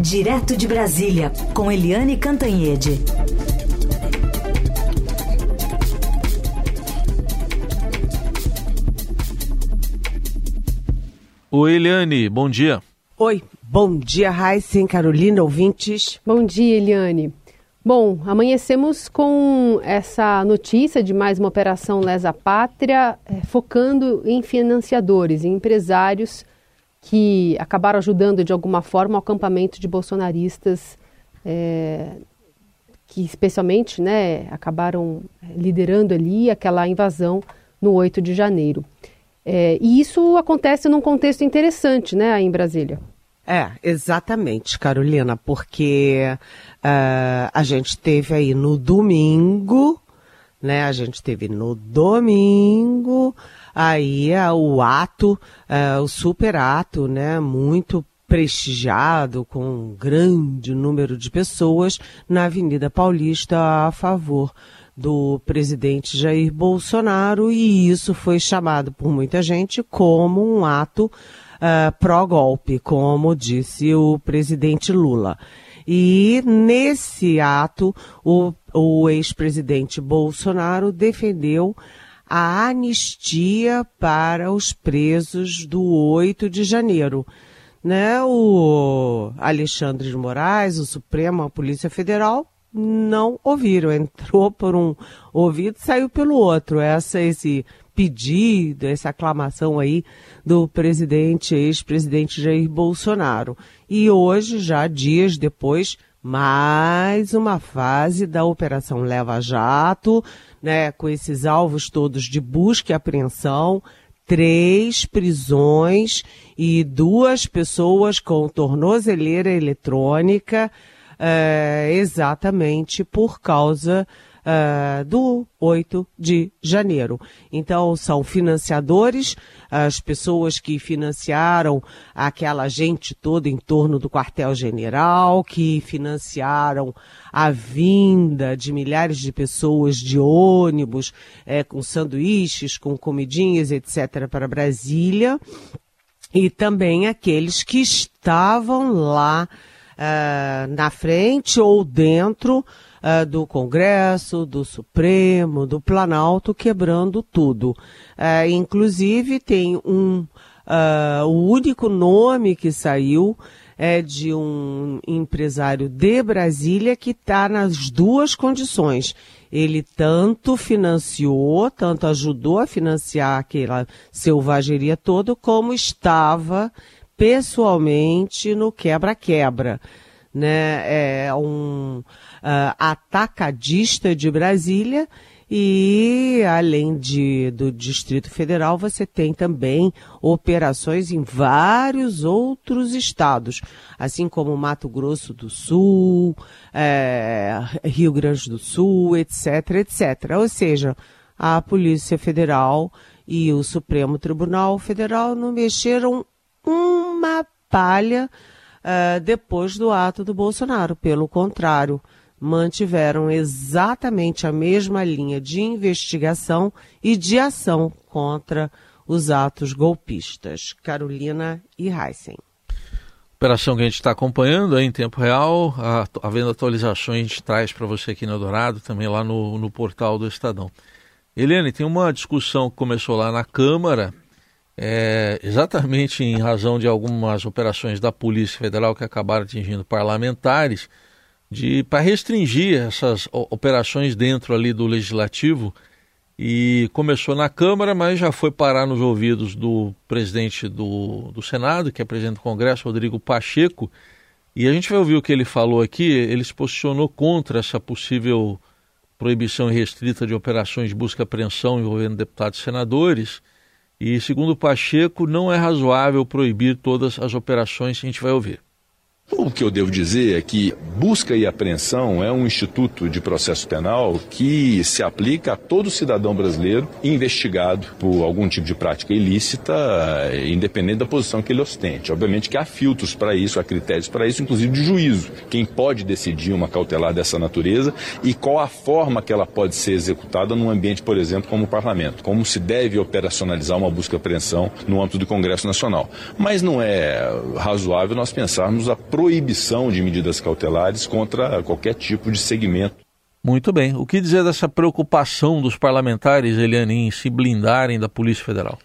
Direto de Brasília, com Eliane Cantanhede. Oi, Eliane, bom dia. Oi, bom dia, Raíssen, Carolina, ouvintes. Bom dia, Eliane. Bom, amanhecemos com essa notícia de mais uma operação Lesa Pátria, eh, focando em financiadores, em empresários que acabaram ajudando de alguma forma o acampamento de bolsonaristas, é, que especialmente né, acabaram liderando ali aquela invasão no 8 de janeiro. É, e isso acontece num contexto interessante né, aí em Brasília. É, exatamente, Carolina, porque uh, a gente teve aí no domingo, né? A gente teve no domingo aí é o ato, é, o super ato, né, muito prestigiado, com um grande número de pessoas na Avenida Paulista a favor do presidente Jair Bolsonaro e isso foi chamado por muita gente como um ato uh, pró-golpe, como disse o presidente Lula. E nesse ato, o, o ex-presidente Bolsonaro defendeu a anistia para os presos do 8 de janeiro. Né? O Alexandre de Moraes, o Supremo, a Polícia Federal, não ouviram. Entrou por um ouvido e saiu pelo outro. Essa, esse pedido, essa aclamação aí do presidente, ex-presidente Jair Bolsonaro. E hoje, já dias depois, mais uma fase da Operação Leva Jato, né, com esses alvos todos de busca e apreensão, três prisões e duas pessoas com tornozeleira eletrônica, é, exatamente por causa uh, do 8 de janeiro. Então, são financiadores, as pessoas que financiaram aquela gente toda em torno do quartel-general, que financiaram a vinda de milhares de pessoas de ônibus, é, com sanduíches, com comidinhas, etc., para Brasília. E também aqueles que estavam lá uh, na frente ou dentro uh, do Congresso, do Supremo, do Planalto, quebrando tudo. Uh, inclusive, tem um. Uh, o único nome que saiu é de um empresário de Brasília que está nas duas condições. Ele tanto financiou, tanto ajudou a financiar aquela selvageria toda, como estava pessoalmente no quebra-quebra. Né? É um uh, atacadista de Brasília e, além de, do Distrito Federal, você tem também operações em vários outros estados, assim como Mato Grosso do Sul, é, Rio Grande do Sul, etc, etc. Ou seja, a Polícia Federal e o Supremo Tribunal Federal não mexeram uma palha uh, depois do ato do Bolsonaro. Pelo contrário, mantiveram exatamente a mesma linha de investigação e de ação contra os atos golpistas. Carolina e Heisen. Operação que a gente está acompanhando em tempo real, havendo atualizações, a gente traz para você aqui no Dourado, também lá no, no portal do Estadão. Eliane, tem uma discussão que começou lá na Câmara, é, exatamente em razão de algumas operações da Polícia Federal que acabaram atingindo parlamentares, de para restringir essas operações dentro ali do legislativo e começou na Câmara, mas já foi parar nos ouvidos do presidente do, do Senado, que é presidente do Congresso, Rodrigo Pacheco, e a gente vai ouvir o que ele falou aqui. Ele se posicionou contra essa possível proibição restrita de operações de busca e apreensão envolvendo deputados e senadores. E, segundo Pacheco, não é razoável proibir todas as operações. A gente vai ouvir. O que eu devo dizer é que busca e apreensão é um instituto de processo penal que se aplica a todo cidadão brasileiro investigado por algum tipo de prática ilícita, independente da posição que ele ostente. Obviamente que há filtros para isso, há critérios para isso, inclusive de juízo. Quem pode decidir uma cautelar dessa natureza e qual a forma que ela pode ser executada num ambiente, por exemplo, como o parlamento. Como se deve operacionalizar uma busca e apreensão no âmbito do Congresso Nacional. Mas não é razoável nós pensarmos a proibição de medidas cautelares contra qualquer tipo de segmento. Muito bem. O que dizer dessa preocupação dos parlamentares, Eliane, em se blindarem da Polícia Federal?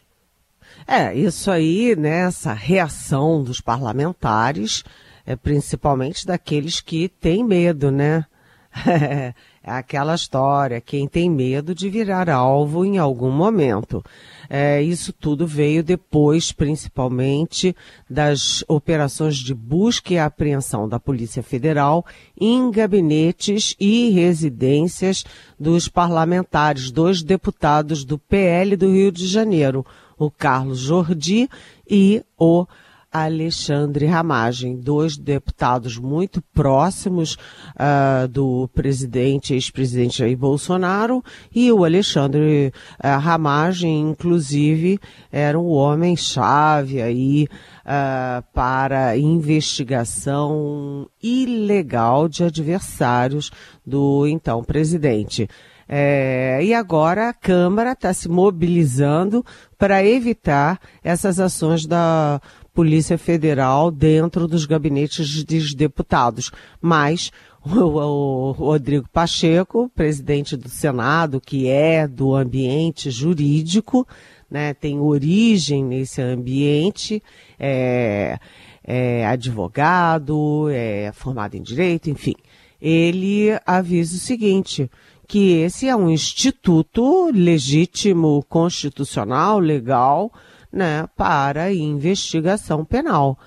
É, isso aí, né, essa reação dos parlamentares, é, principalmente daqueles que têm medo, né? É aquela história, quem tem medo de virar alvo em algum momento. É, isso tudo veio depois, principalmente, das operações de busca e apreensão da Polícia Federal em gabinetes e residências dos parlamentares, dois deputados do PL do Rio de Janeiro, o Carlos Jordi e o Alexandre Ramagem, dois deputados muito próximos uh, do presidente, ex-presidente Jair Bolsonaro, e o Alexandre uh, Ramagem, inclusive, era um homem-chave aí uh, para investigação ilegal de adversários do então presidente. É, e agora a Câmara está se mobilizando para evitar essas ações da Polícia Federal dentro dos gabinetes dos deputados. Mas o, Rodrigo Pacheco, presidente do Senado, que é do ambiente jurídico, né, tem origem nesse ambiente, é, é advogado, é formado em direito, enfim. Ele avisa o seguinte, que esse é um instituto legítimo, constitucional, legal, né, para investigação penal.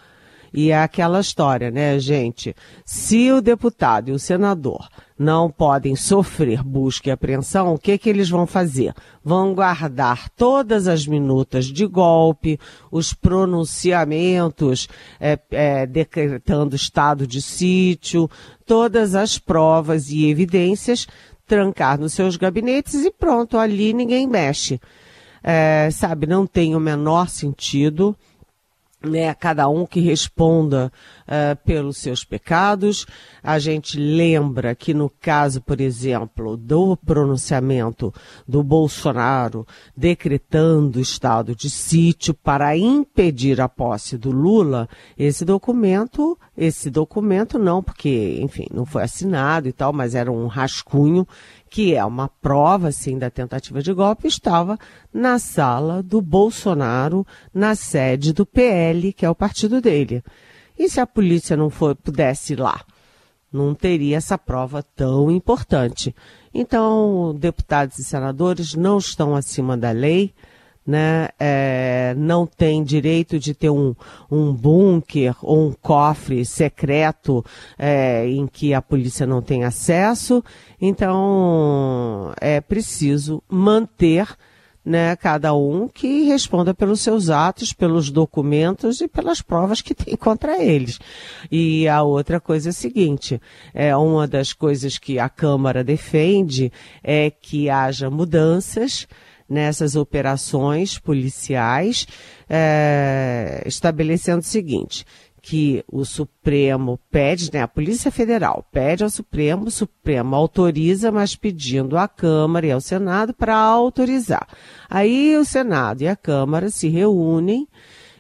E é aquela história, né, gente? Se o deputado e o senador não podem sofrer busca e apreensão, o que que eles vão fazer? Vão guardar todas as minutas de golpe, os pronunciamentos é, é, decretando estado de sítio, todas as provas e evidências, trancar nos seus gabinetes e pronto, ali ninguém mexe é, sabe, não tem o menor sentido. Né, cada um que responda uh, pelos seus pecados. A gente lembra que no caso, por exemplo, do pronunciamento do Bolsonaro decretando estado de sítio para impedir a posse do Lula, esse documento, esse documento não, porque, enfim, não foi assinado e tal, mas era um rascunho que é uma prova, sim, da tentativa de golpe, estava na sala do Bolsonaro, na sede do PL, que é o partido dele. E se a polícia não for, pudesse ir lá? Não teria essa prova tão importante. Então, deputados e senadores não estão acima da lei né, é, não tem direito de ter um, um bunker ou um cofre secreto é, em que a polícia não tem acesso. Então, é preciso manter né, cada um que responda pelos seus atos, pelos documentos e pelas provas que tem contra eles. E a outra coisa é a seguinte, é uma das coisas que a Câmara defende é que haja mudanças nessas operações policiais, é, estabelecendo o seguinte, que o Supremo pede, né, a Polícia Federal pede ao Supremo, o Supremo autoriza, mas pedindo à Câmara e ao Senado para autorizar. Aí o Senado e a Câmara se reúnem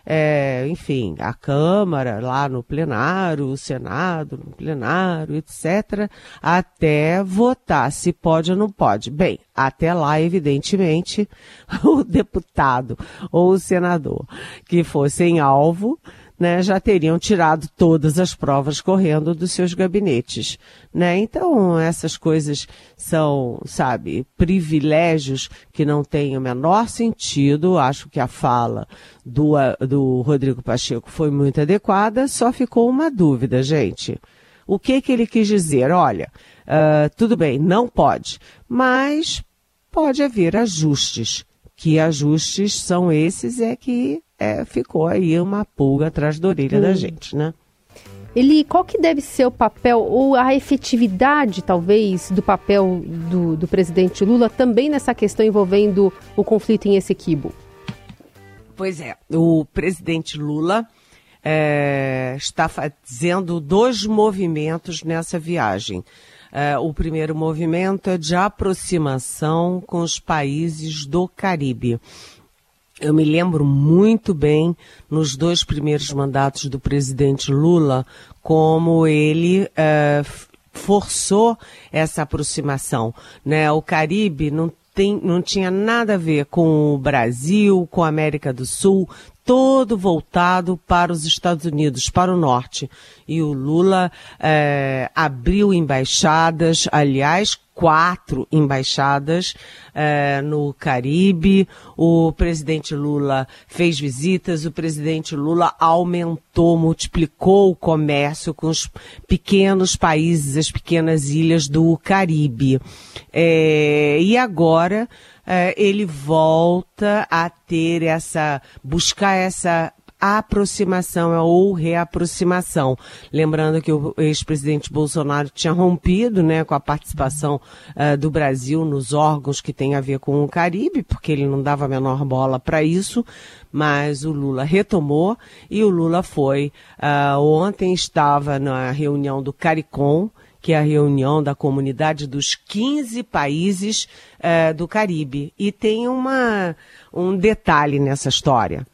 é, enfim, a Câmara lá no plenário, o Senado no plenário, etc., até votar se pode ou não pode. Bem, até lá, evidentemente, o deputado ou o senador que fossem alvo né, já teriam tirado todas as provas correndo dos seus gabinetes, né? Então, essas coisas são, sabe, privilégios que não têm o menor sentido. Acho que a fala do, do Rodrigo Pacheco foi muito adequada, só ficou uma dúvida, gente. O que que ele quis dizer? Olha, uh, tudo bem, não pode, mas pode haver ajustes. Que ajustes são esses é que é, ficou aí uma pulga atrás da orelha hum. da gente, né? Ele, qual que deve ser o papel ou a efetividade, talvez, do papel do, do presidente Lula também nessa questão envolvendo o conflito em Essequibo? Pois é, o presidente Lula é, está fazendo dois movimentos nessa viagem. É, o primeiro movimento é de aproximação com os países do Caribe Eu me lembro muito bem nos dois primeiros mandatos do presidente Lula como ele uh, forçou essa aproximação. Né? O Caribe não, tem, não tinha nada a ver com o Brasil, com a América do Sul, todo voltado para os Estados Unidos, para o norte. E o Lula é, abriu embaixadas, aliás, quatro embaixadas é, no Caribe. O presidente Lula fez visitas, o presidente Lula aumentou, multiplicou o comércio com os pequenos países, as pequenas ilhas do Caribe. É, e agora é, ele volta a ter essa, buscar essa aproximação ou reaproximação. Lembrando que o ex-presidente Bolsonaro tinha rompido né, com a participação uh, do Brasil nos órgãos que tem a ver com o Caribe, porque ele não dava a menor bola para isso, mas o Lula retomou e o Lula foi. Uh, ontem estava na reunião do CARICOM, que é a reunião da comunidade dos 15 países uh, do Caribe. E tem uma, um detalhe nessa história.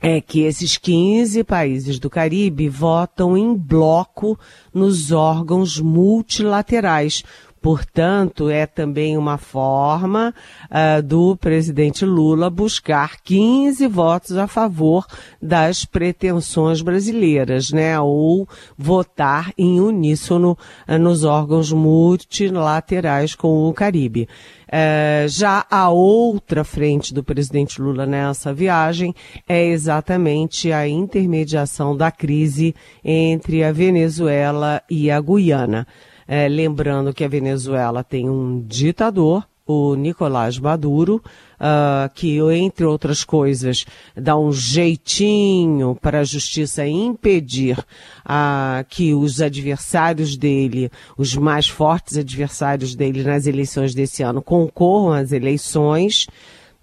É que esses 15 países do Caribe votam em bloco nos órgãos multilaterais, Portanto, é também uma forma uh, do presidente Lula buscar 15 votos a favor das pretensões brasileiras, né? Ou votar em uníssono uh, nos órgãos multilaterais com o Caribe. Uh, já a outra frente do presidente Lula nessa viagem é exatamente a intermediação da crise entre a Venezuela e a Guiana. É, lembrando que a Venezuela tem um ditador, o Nicolás Maduro, uh, que, entre outras coisas, dá um jeitinho para a justiça impedir uh, que os adversários dele, os mais fortes adversários dele nas eleições desse ano, concorram às eleições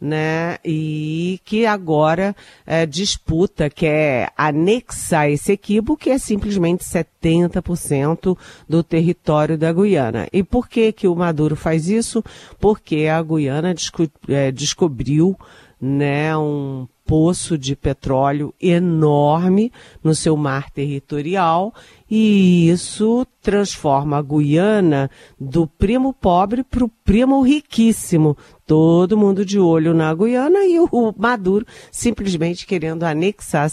né? E que agora é, disputa, quer anexar esse equibo, que é simplesmente 70% do território da Guiana. E por que que o Maduro faz isso? Porque a Guiana desco é, descobriu né, um poço de petróleo enorme no seu mar territorial e isso transforma a Guiana do primo pobre para o primo riquíssimo. Todo mundo de olho na Guiana e o Maduro simplesmente querendo anexar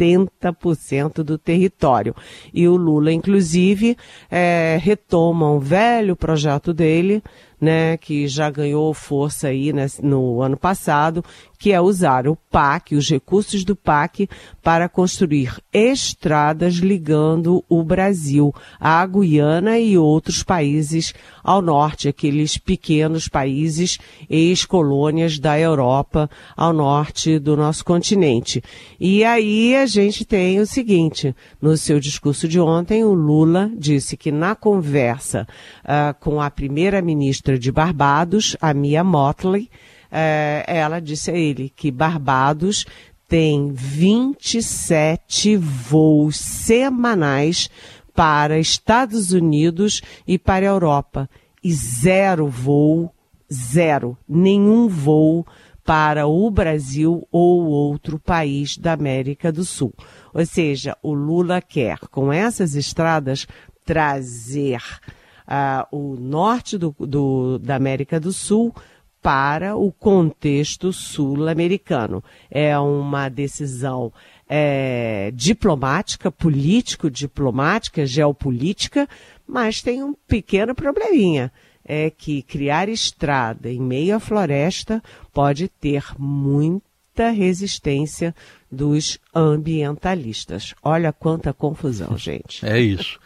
70% do território. E o Lula, inclusive, é, retoma um velho projeto dele, né, que já ganhou força aí né, no ano passado, que é usar o PAC, os recursos do PAC, para construir estradas ligando o Brasil à Guiana e outros países ao norte, aqueles pequenos países ex-colônias da Europa ao norte do nosso continente. E aí a gente tem o seguinte, no seu discurso de ontem, o Lula disse que na conversa uh, com a primeira-ministra de Barbados, a Mia Motley, é, ela disse a ele que Barbados tem 27 voos semanais para Estados Unidos e para a Europa. E zero voo, zero, nenhum voo para o Brasil ou outro país da América do Sul. Ou seja, o Lula quer, com essas estradas, trazer o norte do, do, da América do Sul para o contexto sul-americano. É uma decisão é, diplomática, político-diplomática, geopolítica, mas tem um pequeno probleminha. É que criar estrada em meio à floresta pode ter muita resistência dos ambientalistas. Olha quanta confusão, gente. É isso.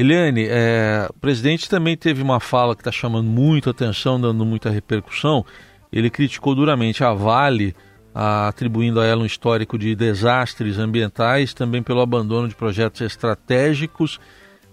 Eliane, é, o presidente também teve uma fala que está chamando muito atenção, dando muita repercussão. Ele criticou duramente a Vale, a, atribuindo a ela um histórico de desastres ambientais, também pelo abandono de projetos estratégicos,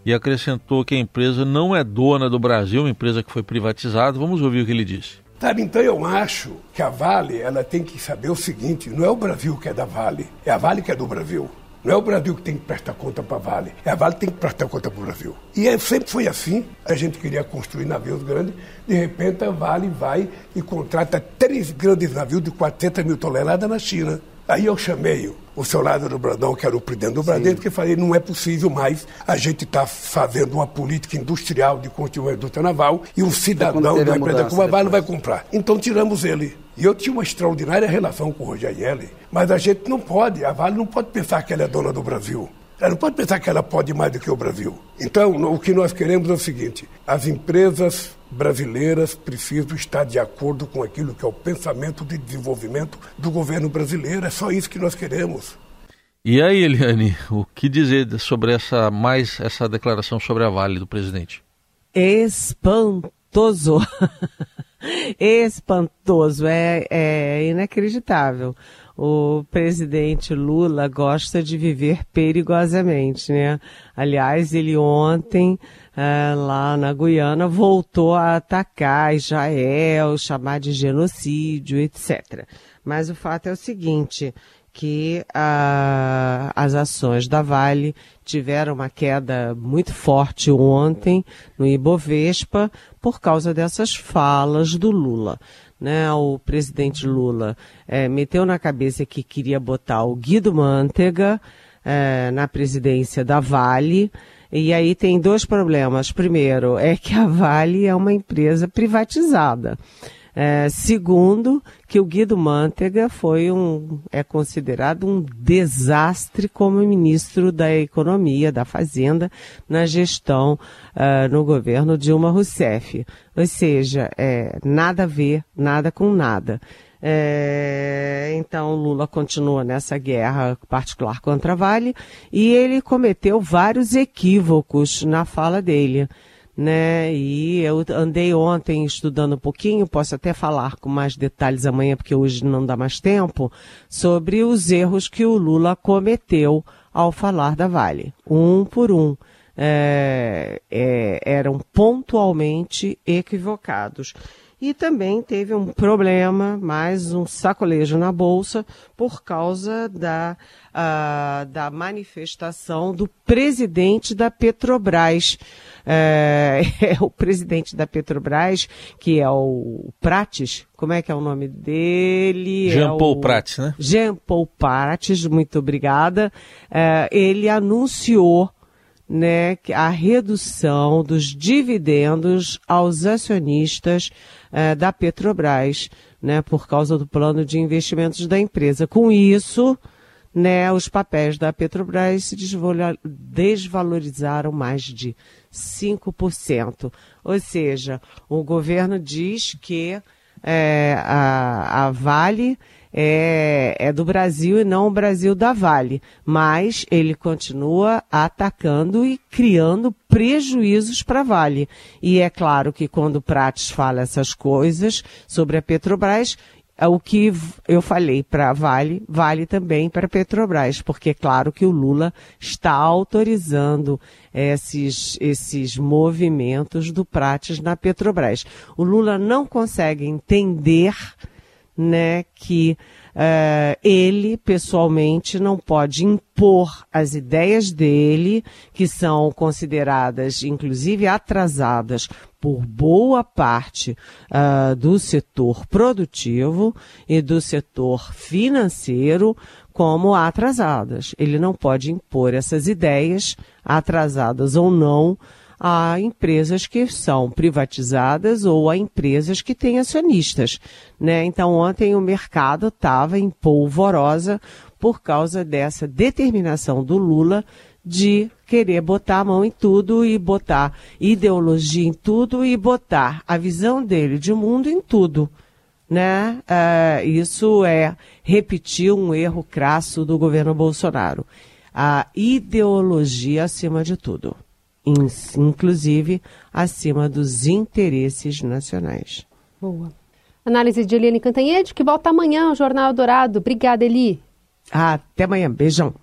e acrescentou que a empresa não é dona do Brasil, uma empresa que foi privatizada. Vamos ouvir o que ele disse. Sabe, então eu acho que a Vale ela tem que saber o seguinte: não é o Brasil que é da Vale, é a Vale que é do Brasil. Não é o Brasil que tem que prestar conta para a Vale, é a Vale que tem que prestar conta para o Brasil. E é, sempre foi assim. A gente queria construir navios grandes, de repente a Vale vai e contrata três grandes navios de 400 mil toneladas na China. Aí eu chamei o seu Lázaro Brandão, que era o presidente do Bradesco, que falei, não é possível mais a gente estar tá fazendo uma política industrial de construir uma indústria naval e um cidadão da empresa como a Vale não vai comprar. Então tiramos ele. E eu tinha uma extraordinária relação com o Rogério mas a gente não pode, a Vale não pode pensar que ela é dona do Brasil. Ela não pode pensar que ela pode mais do que o Brasil. Então, o que nós queremos é o seguinte: as empresas brasileiras precisam estar de acordo com aquilo que é o pensamento de desenvolvimento do governo brasileiro. É só isso que nós queremos. E aí, Eliane, o que dizer sobre essa mais essa declaração sobre a Vale do presidente? Espantoso. Espantoso, é, é inacreditável o presidente Lula gosta de viver perigosamente, né? Aliás, ele ontem, é, lá na Guiana, voltou a atacar Israel, chamar de genocídio, etc. Mas o fato é o seguinte, que ah, as ações da Vale tiveram uma queda muito forte ontem no Ibovespa por causa dessas falas do Lula né, o presidente Lula é, meteu na cabeça que queria botar o Guido Mantega é, na presidência da Vale. E aí tem dois problemas. Primeiro, é que a Vale é uma empresa privatizada. É, segundo, que o Guido Mantega foi um, é considerado um desastre como ministro da Economia, da Fazenda, na gestão uh, no governo Dilma Rousseff. Ou seja, é, nada a ver, nada com nada. É, então Lula continua nessa guerra particular contra a Vale e ele cometeu vários equívocos na fala dele né? E eu andei ontem estudando um pouquinho, posso até falar com mais detalhes amanhã, porque hoje não dá mais tempo, sobre os erros que o Lula cometeu ao falar da Vale, um por um. É, é, eram pontualmente equivocados. E também teve um problema, mais um sacolejo na bolsa, por causa da, uh, da manifestação do presidente da Petrobras. É, é, o presidente da Petrobras, que é o Prates, como é que é o nome dele? Jean é Paul o... Prates, né? Jean Paul Prates, muito obrigada. É, ele anunciou né, a redução dos dividendos aos acionistas é, da Petrobras, né, por causa do plano de investimentos da empresa. Com isso, né, os papéis da Petrobras se desvalorizaram mais de 5%. Ou seja, o governo diz que é, a, a Vale é, é, do Brasil e não o Brasil da Vale. Mas ele continua atacando e criando prejuízos para a Vale. E é claro que quando o Prates fala essas coisas sobre a Petrobras, é o que eu falei para Vale, vale também para Petrobras, porque é claro que o Lula está autorizando esses, esses movimentos do Prates na Petrobras. O Lula não consegue entender né, que uh, ele pessoalmente não pode impor as ideias dele, que são consideradas inclusive atrasadas por boa parte uh, do setor produtivo e do setor financeiro como atrasadas. Ele não pode impor essas ideias, atrasadas ou não, a empresas que são privatizadas ou a empresas que têm acionistas. Né? Então, ontem o mercado estava em polvorosa por causa dessa determinação do Lula de querer botar a mão em tudo e botar ideologia em tudo e botar a visão dele de mundo em tudo. Né? Uh, isso é repetir um erro crasso do governo Bolsonaro. A ideologia acima de tudo inclusive acima dos interesses nacionais. Boa. Análise de Eliane Cantanhede, que volta amanhã ao Jornal Dourado. Obrigada, Eli. Até amanhã. Beijão.